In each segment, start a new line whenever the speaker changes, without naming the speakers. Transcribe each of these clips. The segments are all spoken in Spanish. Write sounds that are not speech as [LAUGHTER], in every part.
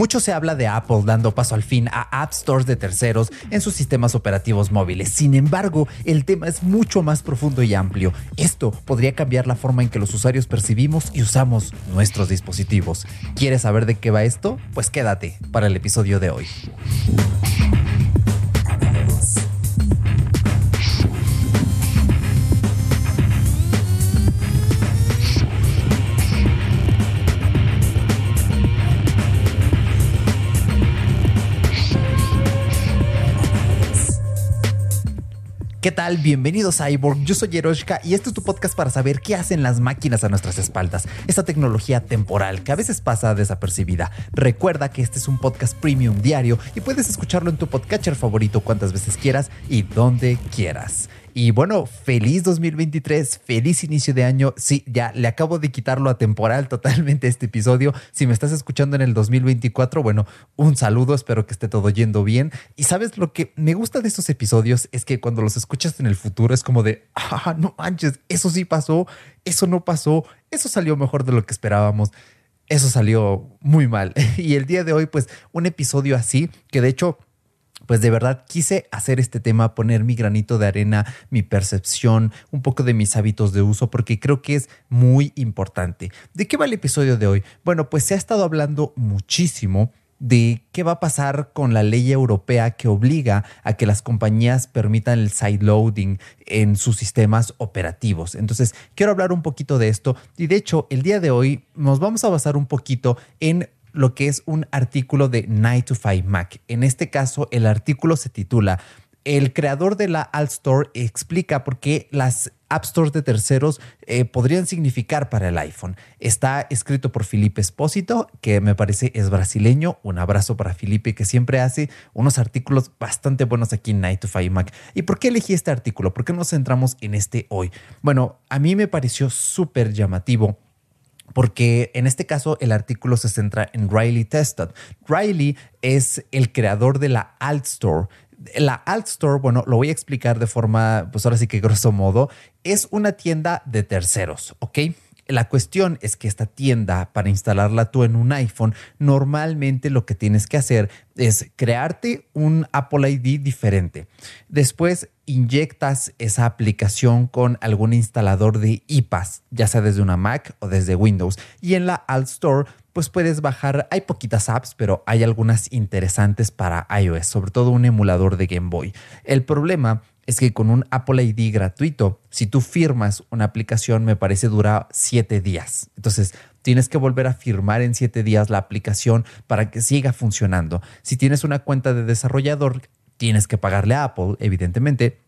Mucho se habla de Apple dando paso al fin a App Stores de terceros en sus sistemas operativos móviles. Sin embargo, el tema es mucho más profundo y amplio. Esto podría cambiar la forma en que los usuarios percibimos y usamos nuestros dispositivos. ¿Quieres saber de qué va esto? Pues quédate para el episodio de hoy. ¿Qué tal? Bienvenidos a iBorg. Yo soy Yeroshka y este es tu podcast para saber qué hacen las máquinas a nuestras espaldas. Esa tecnología temporal que a veces pasa desapercibida. Recuerda que este es un podcast premium diario y puedes escucharlo en tu podcatcher favorito cuantas veces quieras y donde quieras. Y bueno, feliz 2023, feliz inicio de año. Sí, ya le acabo de quitarlo a temporal totalmente este episodio. Si me estás escuchando en el 2024, bueno, un saludo, espero que esté todo yendo bien. Y sabes lo que me gusta de estos episodios es que cuando los escuchas en el futuro es como de, ah, no manches, eso sí pasó, eso no pasó, eso salió mejor de lo que esperábamos. Eso salió muy mal. [LAUGHS] Y el día de hoy, pues, un episodio así, que de hecho pues de verdad quise hacer este tema, poner mi granito de arena, mi percepción, un poco de mis hábitos de uso, porque creo que es muy importante. ¿De qué va el episodio de hoy? Bueno, pues se ha estado hablando muchísimo de qué va a pasar con la ley europea que obliga a que las compañías permitan el sideloading en sus sistemas operativos. Entonces, quiero hablar un poquito de esto y de hecho, el día de hoy nos vamos a basar un poquito en lo que es un artículo de Night to 5 Mac. En este caso, el artículo se titula el creador de la Alt Store explica por qué las App Stores de terceros eh, podrían significar para el iPhone. Está escrito por Felipe Espósito, que me parece es brasileño. Un abrazo para Felipe, que siempre hace unos artículos bastante buenos aquí en Night to 5 Mac. ¿Y por qué elegí este artículo? ¿Por qué nos centramos en este hoy? Bueno, a mí me pareció súper llamativo porque en este caso el artículo se centra en Riley Tested. Riley es el creador de la Alt Store. La Alt Store, bueno, lo voy a explicar de forma, pues ahora sí que grosso modo, es una tienda de terceros, ¿ok? La cuestión es que esta tienda, para instalarla tú en un iPhone, normalmente lo que tienes que hacer es crearte un Apple ID diferente. Después inyectas esa aplicación con algún instalador de iPass, ya sea desde una Mac o desde Windows. Y en la Alt Store, pues puedes bajar, hay poquitas apps, pero hay algunas interesantes para iOS, sobre todo un emulador de Game Boy. El problema es que con un Apple ID gratuito, si tú firmas una aplicación, me parece dura siete días. Entonces, tienes que volver a firmar en siete días la aplicación para que siga funcionando. Si tienes una cuenta de desarrollador, tienes que pagarle a Apple, evidentemente.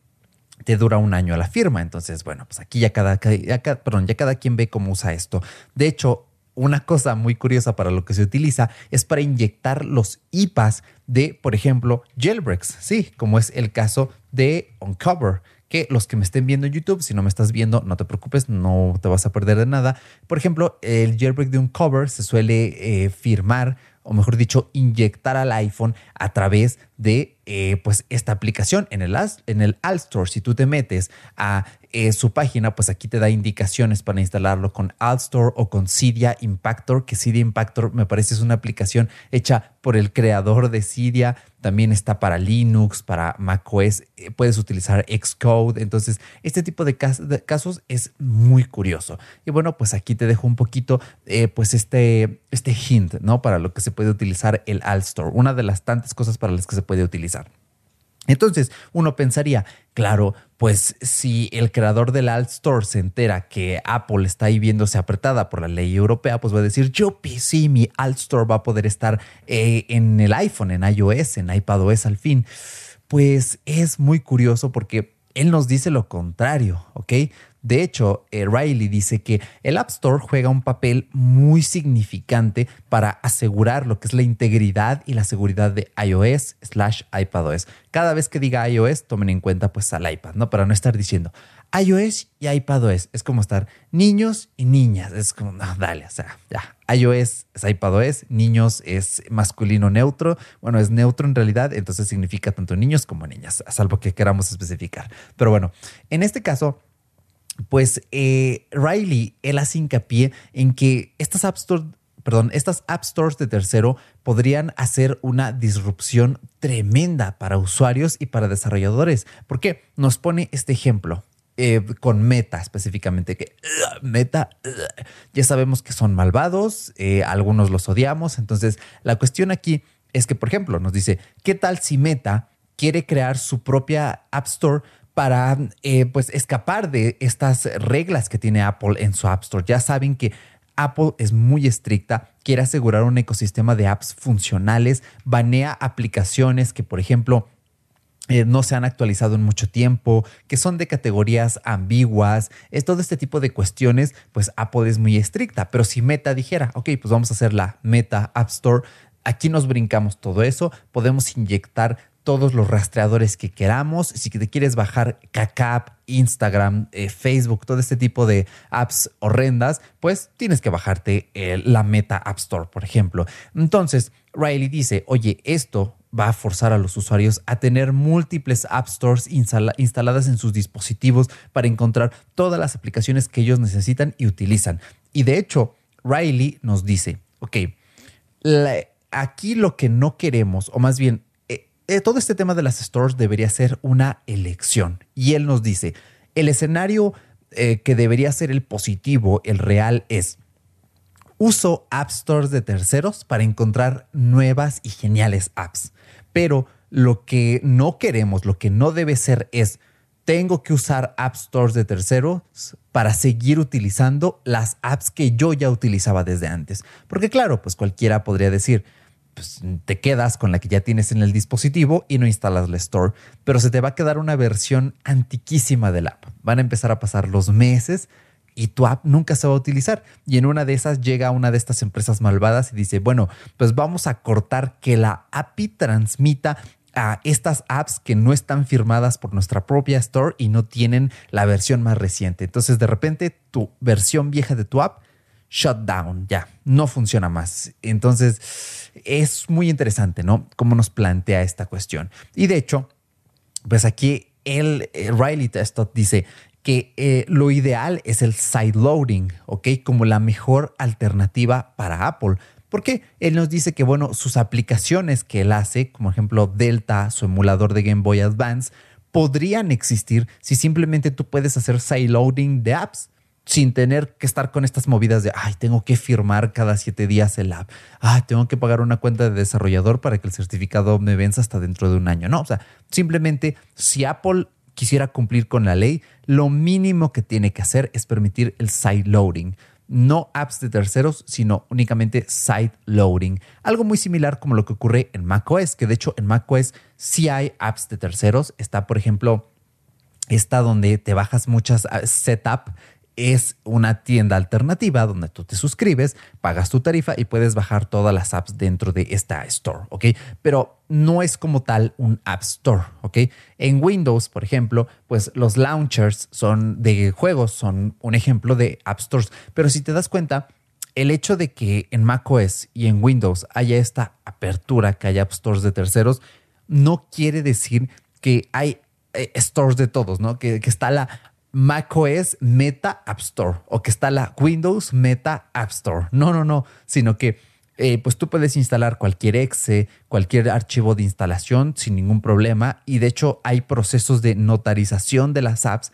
Te dura un año la firma. Entonces, bueno, pues aquí ya cada, perdón, ya cada quien ve cómo usa esto. De hecho, una cosa muy curiosa para lo que se utiliza es para inyectar los IPAs de, por ejemplo, jailbreaks, sí, como es el caso de Uncover, que los que me estén viendo en YouTube, si no me estás viendo, no te preocupes, no te vas a perder de nada. Por ejemplo, el jailbreak de Uncover se suele eh, firmar o mejor dicho, inyectar al iPhone a través de eh, pues esta aplicación en el, en el All Store. Si tú te metes a eh, su página, pues aquí te da indicaciones para instalarlo con All Store o con Cydia Impactor, que Cydia Impactor me parece es una aplicación hecha por el creador de Cydia. También está para Linux, para macOS, eh, puedes utilizar Xcode. Entonces, este tipo de, casos es muy curioso. Y bueno, pues aquí te dejo un poquito, pues este, este hint, ¿no? Para lo que se puede utilizar el All Store. Una de las tantas cosas para las que se puede utilizar. Entonces, uno pensaría, claro, pues si el creador del Alt Store se entera que Apple está ahí viéndose apretada por la ley europea, pues va a decir, yo sí, mi Alt Store va a poder estar eh, en el iPhone, en iOS, en iPadOS al fin. Pues es muy curioso porque él nos dice lo contrario, ¿ok? De hecho, eh, Riley dice que el App Store juega un papel muy significante para asegurar lo que es la integridad y la seguridad de iOS slash iPadOS. Cada vez que diga iOS, tomen en cuenta pues al iPad, ¿no? Para no estar diciendo iOS y iPadOS. Es como estar niños y niñas. Es como, no, dale, o sea, ya. iOS es iPadOS, niños es masculino neutro. Bueno, es neutro en realidad, entonces significa tanto niños como niñas, salvo que queramos especificar. Pero bueno, en este caso pues eh, Riley, él hace hincapié en que estas App Store perdón, estas App Stores de tercero podrían hacer una disrupción tremenda para usuarios y para desarrolladores. ¿Por qué? Nos pone este ejemplo. Eh, con Meta específicamente, que Meta ya sabemos que son malvados, eh, algunos los odiamos, entonces la cuestión aquí es que, por ejemplo, nos dice, ¿qué tal si Meta quiere crear su propia App Store para eh, pues escapar de estas reglas que tiene Apple en su App Store? Ya saben que Apple es muy estricta, quiere asegurar un ecosistema de apps funcionales, banea aplicaciones que, por ejemplo, eh, no se han actualizado en mucho tiempo, que son de categorías ambiguas, es todo este tipo de cuestiones, pues Apple es muy estricta, pero si Meta dijera, ok, pues vamos a hacer la Meta App Store, aquí nos brincamos todo eso, podemos inyectar todos los rastreadores que queramos. Si te quieres bajar KKApp, Instagram, eh, Facebook, todo este tipo de apps horrendas, pues tienes que bajarte eh, la Meta App Store, por ejemplo. Entonces, Riley dice, oye, esto va a forzar a los usuarios a tener múltiples App Stores instaladas en sus dispositivos para encontrar todas las aplicaciones que ellos necesitan y utilizan. Y de hecho, Riley nos dice, ok, aquí lo que no queremos, o más bien eh, todo este tema de las stores debería ser una elección. Y él nos dice, el escenario eh, que debería ser el positivo, el real, es uso app stores de terceros para encontrar nuevas y geniales apps. Pero lo que no queremos, lo que no debe ser es, tengo que usar app stores de terceros para seguir utilizando las apps que yo ya utilizaba desde antes. Porque claro, pues cualquiera podría decir, pues, te quedas con la que ya tienes en el dispositivo y no instalas la store, pero se te va a quedar una versión antiquísima del app. Van a empezar a pasar los meses y tu app nunca se va a utilizar. Y en una de esas llega una de estas empresas malvadas y dice, bueno, pues vamos a cortar que la API transmita a estas apps que no están firmadas por nuestra propia store y no tienen la versión más reciente. Entonces de repente tu versión vieja de tu app shut down, ya, no funciona más. Entonces, es muy interesante, ¿no? Cómo nos plantea esta cuestión. Y de hecho, pues aquí el eh, Riley Testot dice que eh, lo ideal es el sideloading, ¿ok? Como la mejor alternativa para Apple. Porque él nos dice que, bueno, sus aplicaciones que él hace, como ejemplo Delta, su emulador de Game Boy Advance, podrían existir si simplemente tú puedes hacer sideloading de apps sin tener que estar con estas movidas de, ay, tengo que firmar cada siete días el app, ay, tengo que pagar una cuenta de desarrollador para que el certificado me venza hasta dentro de un año. No, o sea, simplemente si Apple quisiera cumplir con la ley, lo mínimo que tiene que hacer es permitir el side loading. No apps de terceros, sino únicamente side loading. Algo muy similar como lo que ocurre en macOS, que de hecho en macOS sí hay apps de terceros. Está, por ejemplo, está donde te bajas muchas ah, setup es una tienda alternativa donde tú te suscribes, pagas tu tarifa y puedes bajar todas las apps dentro de esta store, ¿ok? Pero no es como tal un App Store, ¿ok? En Windows, por ejemplo, pues los launchers son de juegos, son un ejemplo de App Stores. Pero si te das cuenta, el hecho de que en macOS y en Windows haya esta apertura, que haya App Stores de terceros, no quiere decir que hay eh, stores de todos, ¿no? Que, que está la macOS Meta App Store o que está la Windows Meta App Store. No, no, no, sino que eh, pues tú puedes instalar cualquier exe, cualquier archivo de instalación sin ningún problema y de hecho hay procesos de notarización de las apps.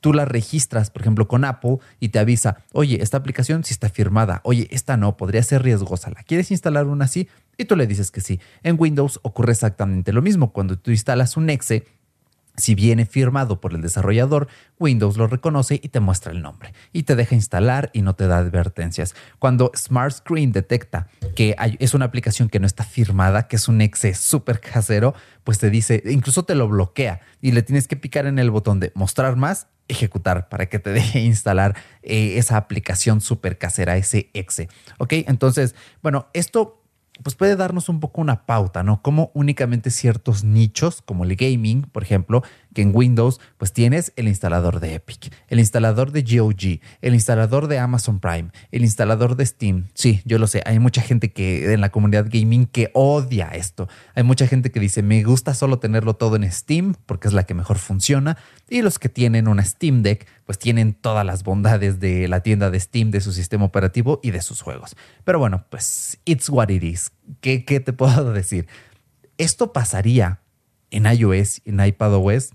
Tú las registras, por ejemplo, con Apple y te avisa, oye, esta aplicación sí está firmada, oye, esta no, podría ser riesgosa, ¿la quieres instalar una así? Y tú le dices que sí. En Windows ocurre exactamente lo mismo. Cuando tú instalas un exe, si viene firmado por el desarrollador, Windows lo reconoce y te muestra el nombre y te deja instalar y no te da advertencias. Cuando Smart Screen detecta que es una aplicación que no está firmada, que es un exe súper casero, pues te dice, incluso te lo bloquea y le tienes que picar en el botón de mostrar más, ejecutar para que te [LAUGHS] deje instalar eh, esa aplicación súper casera, ese exe. Ok, entonces, bueno, esto pues puede darnos un poco una pauta, ¿no? Como únicamente ciertos nichos, como el gaming, por ejemplo, que en Windows pues tienes el instalador de Epic, el instalador de GOG, el instalador de Amazon Prime, el instalador de Steam. Sí, yo lo sé, hay mucha gente que en la comunidad gaming que odia esto. Hay mucha gente que dice, me gusta solo tenerlo todo en Steam porque es la que mejor funciona. Y los que tienen una Steam Deck pues tienen todas las bondades de la tienda de Steam, de su sistema operativo y de sus juegos. Pero bueno, pues it's what it is. ¿Qué, qué te [LAUGHS] puedo decir? Esto pasaría en iOS, en iPadOS.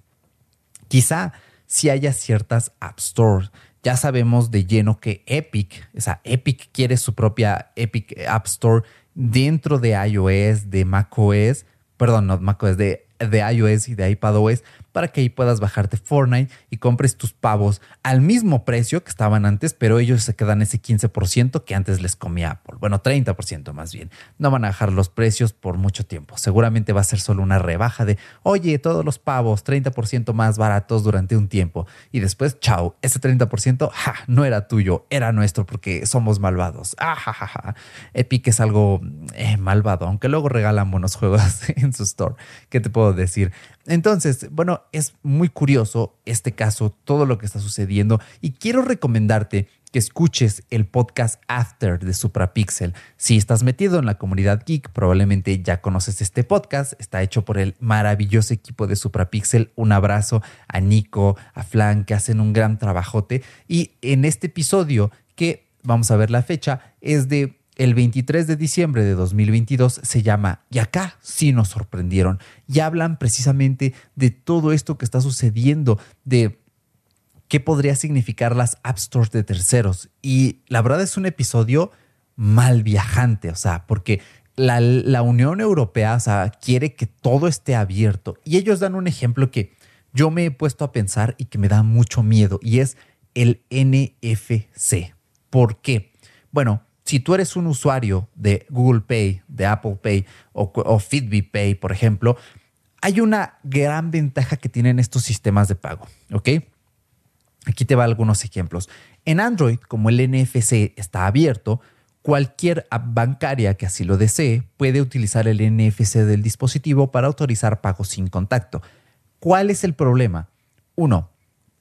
Quizá si haya ciertas App Stores. Ya sabemos de lleno que Epic, o sea, Epic quiere su propia Epic App Store dentro de iOS, de macOS, perdón, no macOS, de, de iOS y de iPadOS para que ahí puedas bajarte Fortnite y compres tus pavos al mismo precio que estaban antes, pero ellos se quedan ese 15% que antes les comía Apple. Bueno, 30% más bien. No van a bajar los precios por mucho tiempo. Seguramente va a ser solo una rebaja de, oye, todos los pavos 30% más baratos durante un tiempo. Y después, chao, ese 30% ja, no era tuyo, era nuestro porque somos malvados. Ah, ja, ja, ja. Epic es algo eh, malvado, aunque luego regalan buenos juegos [LAUGHS] en su store. ¿Qué te puedo decir? Entonces, bueno, es muy curioso este caso, todo lo que está sucediendo y quiero recomendarte que escuches el podcast After de Suprapixel. Si estás metido en la comunidad geek, probablemente ya conoces este podcast. Está hecho por el maravilloso equipo de Suprapixel. Un abrazo a Nico, a Flan, que hacen un gran trabajote. Y en este episodio, que vamos a ver la fecha, es de el 23 de diciembre de 2022 se llama Y acá sí nos sorprendieron. Y hablan precisamente de todo esto que está sucediendo, de qué podría significar las App Stores de terceros. Y la verdad es un episodio mal viajante, o sea, porque la, Unión Europea quiere que todo esté abierto. Y ellos dan un ejemplo que yo me he puesto a pensar y que me da mucho miedo, y es el NFC. ¿Por qué? Bueno, si tú eres un usuario de Google Pay, de Apple Pay o, Fitbit Pay, por ejemplo, hay una gran ventaja que tienen estos sistemas de pago, ¿ok? Aquí te va algunos ejemplos. En Android, como el NFC está abierto, cualquier app bancaria que así lo desee puede utilizar el NFC del dispositivo para autorizar pagos sin contacto. ¿Cuál es el problema? Uno,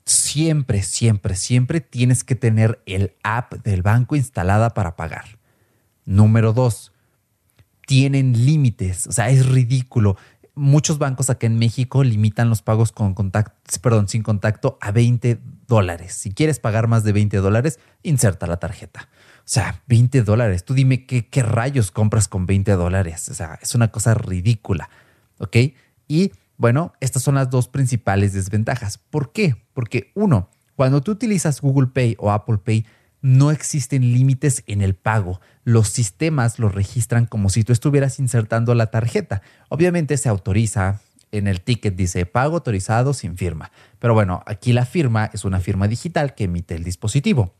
siempre, siempre, siempre tienes que tener el app del banco instalada para pagar. Número dos, tienen límites, o sea, es ridículo. Muchos bancos acá en México limitan los pagos con contacto, perdón, sin contacto a 20 dólares. Si quieres pagar más de 20 dólares, inserta la tarjeta. O sea, 20 dólares. Tú dime qué, qué rayos compras con 20 dólares. O sea, es una cosa ridícula. ¿Ok? Y bueno, estas son las dos principales desventajas. ¿Por qué? Porque uno, cuando tú utilizas Google Pay o Apple Pay, no existen límites en el pago. Los sistemas lo registran como si tú estuvieras insertando la tarjeta. Obviamente se autoriza, en el ticket dice pago autorizado sin firma. Pero bueno, aquí la firma es una firma digital que emite el dispositivo.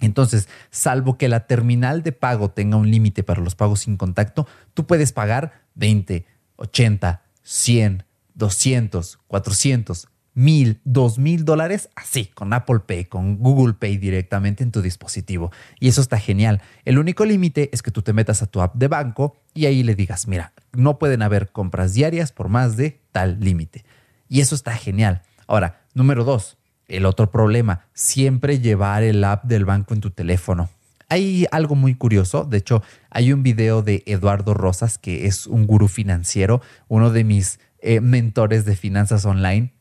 Entonces, salvo que la terminal de pago tenga un límite para los pagos sin contacto, tú puedes pagar 20, 80, 100, 200, 400, 1000, 2000 dólares así, con Apple Pay, con Google Pay directamente en tu dispositivo. Y eso está genial. El único límite es que tú te metas a tu app de banco y ahí le digas, mira, no pueden haber compras diarias por más de tal límite. Y eso está genial. Ahora, número dos, el otro problema, siempre llevar el app del banco en tu teléfono. Hay algo muy curioso, de hecho, hay un video de Eduardo Rosas, que es un gurú financiero, uno de mis eh, mentores de finanzas online.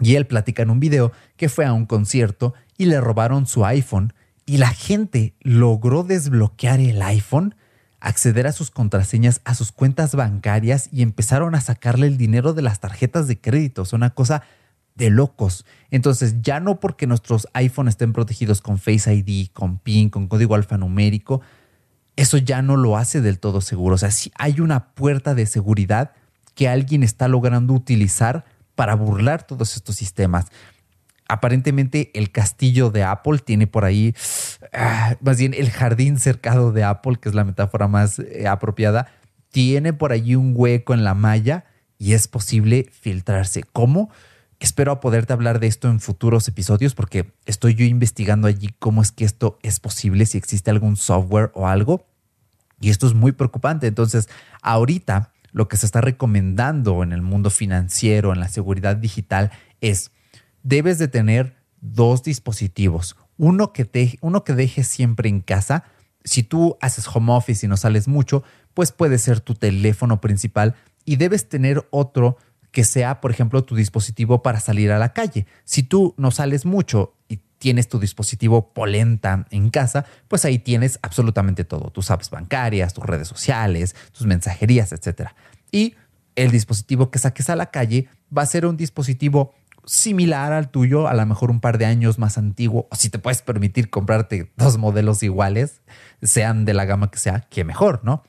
Y él platica en un video que fue a un concierto y le robaron su iPhone y la gente logró desbloquear el iPhone, acceder a sus contraseñas, a sus cuentas bancarias y empezaron a sacarle el dinero de las tarjetas de crédito. Es una cosa de locos. Entonces, ya no porque nuestros iPhones estén protegidos con Face ID, con PIN, con código alfanumérico, eso ya no lo hace del todo seguro. O sea, si hay una puerta de seguridad que alguien está logrando utilizar para burlar todos estos sistemas. Aparentemente el castillo de Apple tiene por ahí, ah, más bien el jardín cercado de Apple, que es la metáfora más eh, apropiada, tiene por allí un hueco en la malla y es posible filtrarse. ¿Cómo? Espero poderte hablar de esto en futuros episodios porque estoy yo investigando allí cómo es que esto es posible, si existe algún software o algo. Y esto es muy preocupante. Entonces, ahorita lo que se está recomendando en el mundo financiero, en la seguridad digital, es debes de tener dos dispositivos. Uno que, te, uno que dejes siempre en casa. Si tú haces home office y no sales mucho, pues puede ser tu teléfono principal y debes tener otro que sea, por ejemplo, tu dispositivo para salir a la calle. Si tú no sales mucho y tienes tu dispositivo polenta en casa, pues ahí tienes absolutamente todo, tus apps bancarias, tus redes sociales, tus mensajerías, etc. Y el dispositivo que saques a la calle va a ser un dispositivo similar al tuyo, a lo mejor un par de años más antiguo, o si te puedes permitir comprarte dos modelos iguales, sean de la gama que sea, que mejor, ¿no?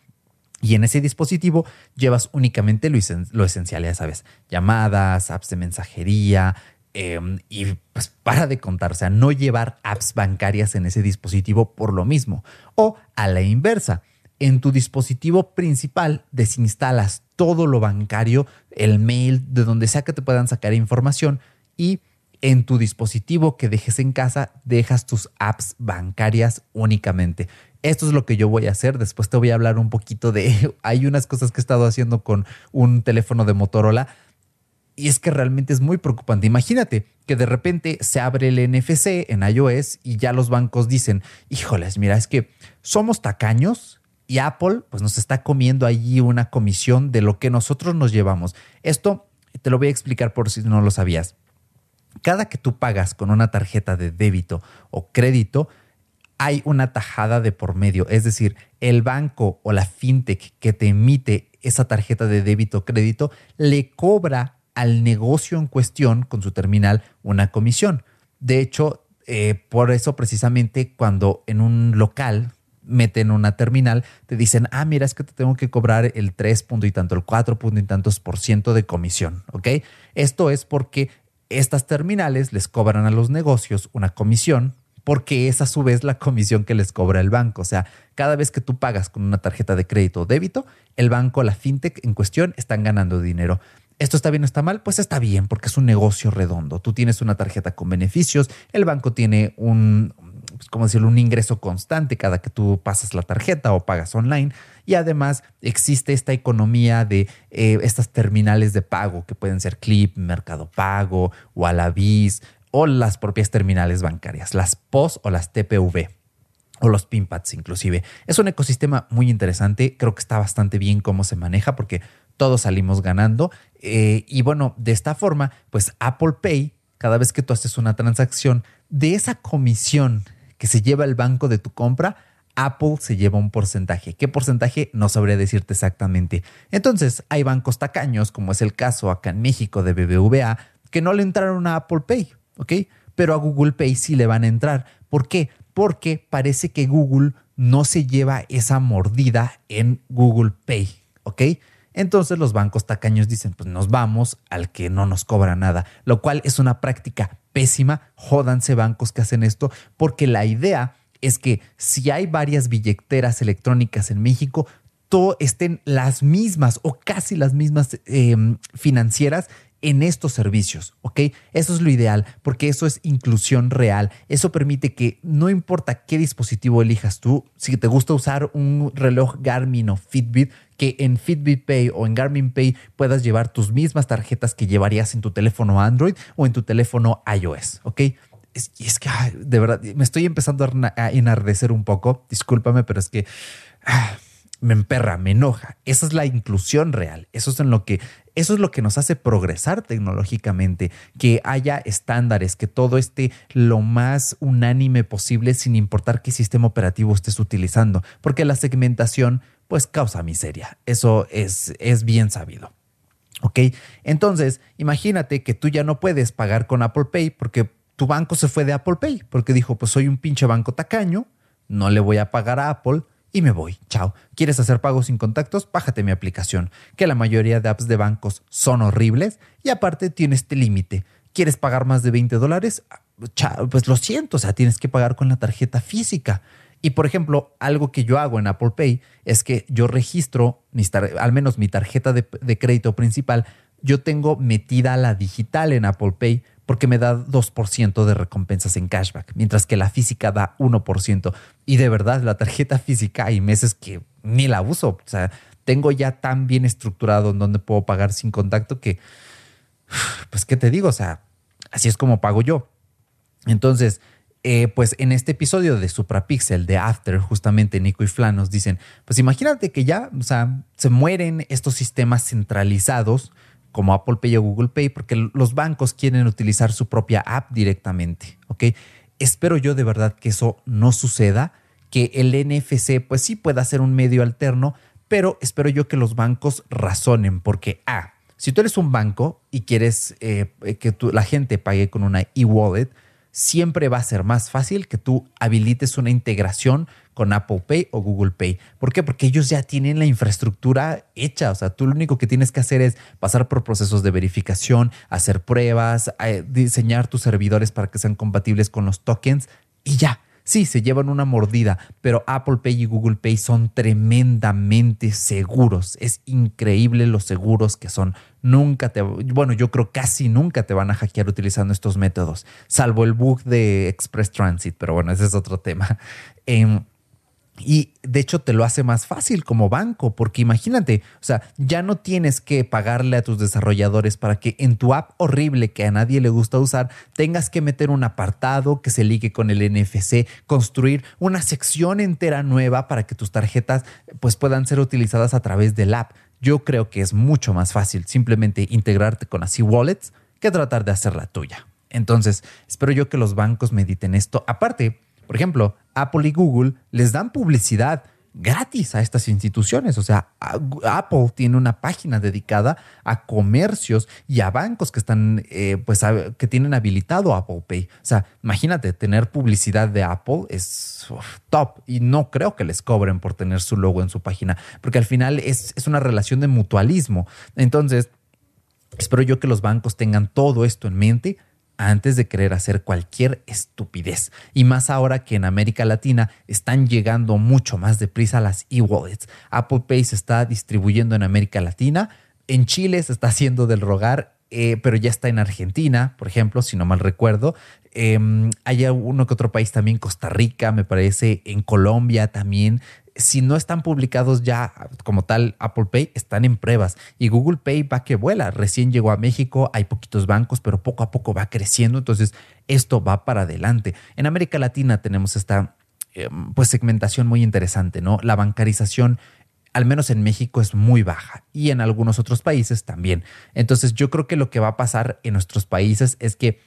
Y en ese dispositivo llevas únicamente lo, esencial, ya sabes, llamadas, apps de mensajería, em, y pues para de contar, o sea, no llevar apps bancarias en ese dispositivo por lo mismo. O a la inversa, en tu dispositivo principal desinstalas todo lo bancario, el mail, de donde sea que te puedan sacar información y en tu dispositivo que dejes en casa dejas tus apps bancarias únicamente. Esto es lo que yo voy a hacer. Después te voy a hablar un poquito de... [LAUGHS] Hay unas cosas que he estado haciendo con un teléfono de Motorola y es que realmente es muy preocupante. Imagínate que de repente se abre el NFC en iOS y ya los bancos dicen, híjoles, mira, es que somos tacaños y Apple pues nos está comiendo allí una comisión de lo que nosotros nos llevamos. Esto te lo voy a explicar por si no lo sabías. Cada que tú pagas con una tarjeta de débito o crédito, hay una tajada de por medio. Es decir, el banco o la fintech que te emite esa tarjeta de débito o crédito le cobra al negocio en cuestión con su terminal una comisión. De hecho, eh, por eso precisamente cuando en un local meten una terminal, te dicen, ah, mira, es que te tengo que cobrar el 3 punto y tanto, el 4 punto y tantos por ciento de comisión, ¿ok? Esto es porque estas terminales les cobran a los negocios una comisión porque es a su vez la comisión que les cobra el banco. O sea, cada vez que tú pagas con una tarjeta de crédito o débito, el banco, la fintech en cuestión están ganando dinero. ¿Esto está bien o está mal? Pues está bien, porque es un negocio redondo. Tú tienes una tarjeta con beneficios, el banco tiene un, pues, como decirlo, un ingreso constante cada que tú pasas la tarjeta o pagas online. Y además existe esta economía de eh, estas terminales de pago que pueden ser Clip, Mercado Pago o Alavis o las propias terminales bancarias, las POS o las TPV o los PINPADs inclusive. Es un ecosistema muy interesante, creo que está bastante bien cómo se maneja porque todos salimos ganando eh, y bueno, de esta forma, pues Apple Pay, cada vez que tú haces una transacción, de esa comisión que se lleva el banco de tu compra, Apple se lleva un porcentaje. ¿Qué porcentaje? No sabría decirte exactamente. Entonces, hay bancos tacaños, como es el caso acá en México de BBVA, que no le entraron a Apple Pay ¿ok? Pero a Google Pay sí le van a entrar. ¿Por qué? Porque parece que Google no se lleva esa mordida en Google Pay, ¿ok? Entonces los bancos tacaños dicen, pues nos vamos al que no nos cobra nada, lo cual es una práctica pésima. Jódanse bancos que hacen esto, porque la idea es que si hay varias billeteras electrónicas en México, todo estén las mismas o casi las mismas em, financieras en estos servicios, ¿ok? Eso es lo ideal, porque eso es inclusión real. Eso permite que no importa qué dispositivo elijas tú, si te gusta usar un reloj Garmin o Fitbit, que en Fitbit Pay o en Garmin Pay puedas llevar tus mismas tarjetas que llevarías en tu teléfono Android o en tu teléfono iOS, ¿ok? y es que, de verdad, me estoy empezando a enardecer un poco, discúlpame, pero es que... Ah, me emperra, me enoja. Esa es la inclusión real. Eso es en lo que eso es lo que nos hace progresar tecnológicamente, que haya estándares, que todo esté lo más unánime posible sin importar qué sistema operativo estés utilizando, porque la segmentación pues causa miseria. Eso es, es bien sabido. ¿Ok? Entonces, imagínate que tú ya no puedes pagar con Apple Pay porque tu banco se fue de Apple Pay, porque dijo, pues soy un pinche banco tacaño, no le voy a pagar a Apple y me voy. Chao. ¿Quieres hacer pagos sin contactos? Bájate mi aplicación, que la mayoría de apps de bancos son horribles y aparte tiene este límite. ¿Quieres pagar más de 20 dólares? pues lo siento, o sea, tienes que pagar con la tarjeta física. Y por ejemplo, algo que yo hago en Apple Pay es que yo registro, al menos mi tarjeta de, de crédito principal, yo tengo metida la digital en Apple Pay porque me da 2% de recompensas en cashback, mientras que la física da 1%. Y de verdad, la tarjeta física hay meses que ni la uso. O sea, tengo ya tan bien estructurado en donde puedo pagar sin contacto que, pues, ¿qué te digo? O sea, así es como pago yo. Entonces, eh, pues en este episodio de Suprapixel, de After, justamente Nico y Flan nos dicen, pues imagínate que ya, o sea, se mueren estos sistemas centralizados como Apple Pay o Google Pay porque los bancos quieren utilizar su propia app directamente, ¿ok? Espero yo de verdad que eso no suceda, que el NFC pues sí pueda ser un medio alterno, pero espero yo que los bancos razonen porque, ah, si tú eres un banco y quieres eh, que la gente pague con una e-wallet, siempre va a ser más fácil que tú habilites una integración con Apple Pay o Google Pay. ¿Por qué? Porque ellos ya tienen la infraestructura hecha. O sea, tú lo único que tienes que hacer es pasar por procesos de verificación, hacer pruebas, eh, diseñar tus servidores para que sean compatibles con los tokens y ya. Sí, se llevan una mordida, pero Apple Pay y Google Pay son tremendamente seguros. Es increíble lo seguros que son. Nunca te, bueno, yo creo casi nunca te van a hackear utilizando estos métodos, salvo el bug de Express Transit, pero bueno, ese es otro tema. Em, y de hecho te lo hace más fácil como banco, porque imagínate, o sea, ya no tienes que pagarle a tus desarrolladores para que en tu app horrible que a nadie le gusta usar, tengas que meter un apartado que se ligue con el NFC, construir una sección entera nueva para que tus tarjetas pues puedan ser utilizadas a través del app. Yo creo que es mucho más fácil simplemente integrarte con así wallets que tratar de hacer la tuya. Entonces, espero yo que los bancos mediten esto. Aparte, por ejemplo, Apple y Google les dan publicidad gratis a estas instituciones. O sea, Apple tiene una página dedicada a comercios y a bancos que están, eh, pues, que tienen habilitado Apple Pay. O sea, imagínate, tener publicidad de Apple es top y no creo que les cobren por tener su logo en su página, porque al final es, es una relación de mutualismo. Entonces, espero yo que los bancos tengan todo esto en mente antes de querer hacer cualquier estupidez. Y más ahora que en América Latina están llegando mucho más deprisa las e-wallets. Apple Pay se está distribuyendo en América Latina. En Chile se está haciendo del rogar, eh, pero ya está en Argentina, por ejemplo, si no mal recuerdo. Eh, hay uno que otro país también, Costa Rica, me parece, en Colombia también si no están publicados ya como tal Apple Pay, están en pruebas. Y Google Pay va que vuela. Recién llegó a México, hay poquitos bancos, pero poco a poco va creciendo. Entonces, esto va para adelante. En América Latina tenemos esta em, pues segmentación muy interesante, ¿no? La bancarización al menos en México es muy baja y en algunos otros países también. Entonces yo creo que lo que va a pasar en nuestros países es que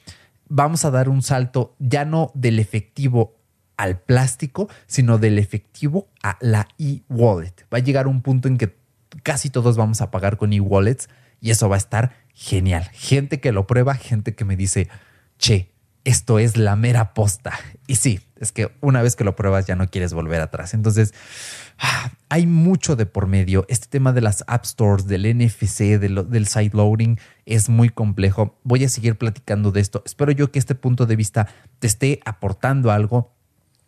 vamos a dar un salto ya no del efectivo al plástico, sino del efectivo a la e-wallet. Va a llegar un punto en que casi todos vamos a pagar con e-wallets y eso va a estar genial. Gente que lo prueba, gente que me dice, che, esto es la mera posta. Y sí, es que una vez que lo pruebas ya no quieres volver atrás. Entonces, ah, hay mucho de por medio. Este tema de las app stores, del NFC, del side loading es muy complejo. Voy a seguir platicando de esto. Espero yo que este punto de vista te esté aportando algo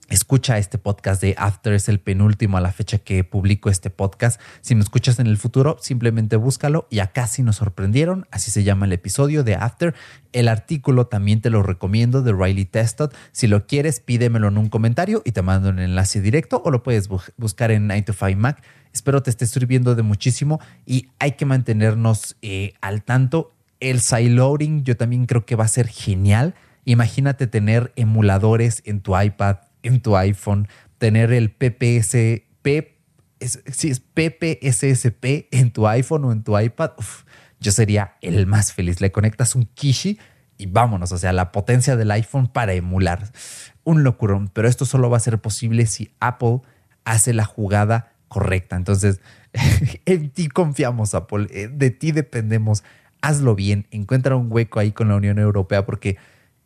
Escucha este podcast de After, es el penúltimo a la fecha que publico este podcast. Si me escuchas en el futuro, simplemente búscalo y acá sí nos sorprendieron, así se llama el episodio de After. El artículo también te lo recomiendo de Riley Testot. Si lo quieres, pídemelo en un comentario y te mando un enlace directo o lo puedes buscar en 9 to 5 Mac. Espero te esté sirviendo de muchísimo y hay que mantenernos eh, al tanto. El sideloading yo también creo que va a ser genial. Imagínate tener emuladores en tu iPad, en tu iPhone, tener el PPS, si es PPSSP en tu iPhone o en tu iPad, yo sería el más feliz. Le conectas un Kishi y vámonos, o sea, la potencia del iPhone para emular. Un locurón, pero esto solo va a ser posible si Apple hace la jugada correcta. Entonces, [LAUGHS] en ti confiamos, Apple, eh, de ti dependemos. Hazlo bien, encuentra un hueco ahí con la Unión Europea porque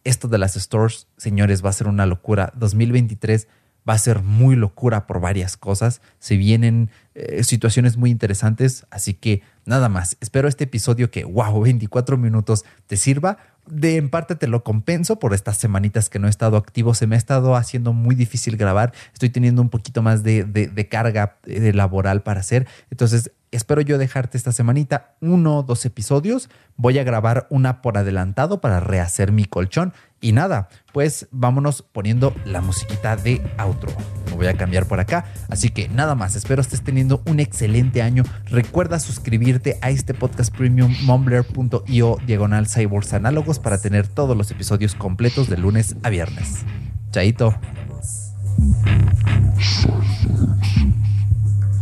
esto de las stores, señores, va a ser una locura. 2023 va a ser muy locura por varias cosas. Se vienen eh, situaciones muy interesantes, así que nada más. Espero este episodio que, wow, 24 minutos te sirva. De en parte te lo compenso por estas semanitas que no he estado activo. Se me ha estado haciendo muy difícil grabar. Estoy teniendo un poquito más de, de, de carga eh, laboral para hacer. Entonces, Espero yo dejarte esta semanita uno o dos episodios. Voy a grabar una por adelantado para rehacer mi colchón. Y nada, pues vámonos poniendo la musiquita de outro. Me voy a cambiar por acá. Así que nada más, espero estés teniendo un excelente año. Recuerda suscribirte a este podcast premium mumbler.io diagonal cyborgs análogos para tener todos los episodios completos de lunes a viernes. Chaito.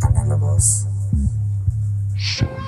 Análogos. Sorry.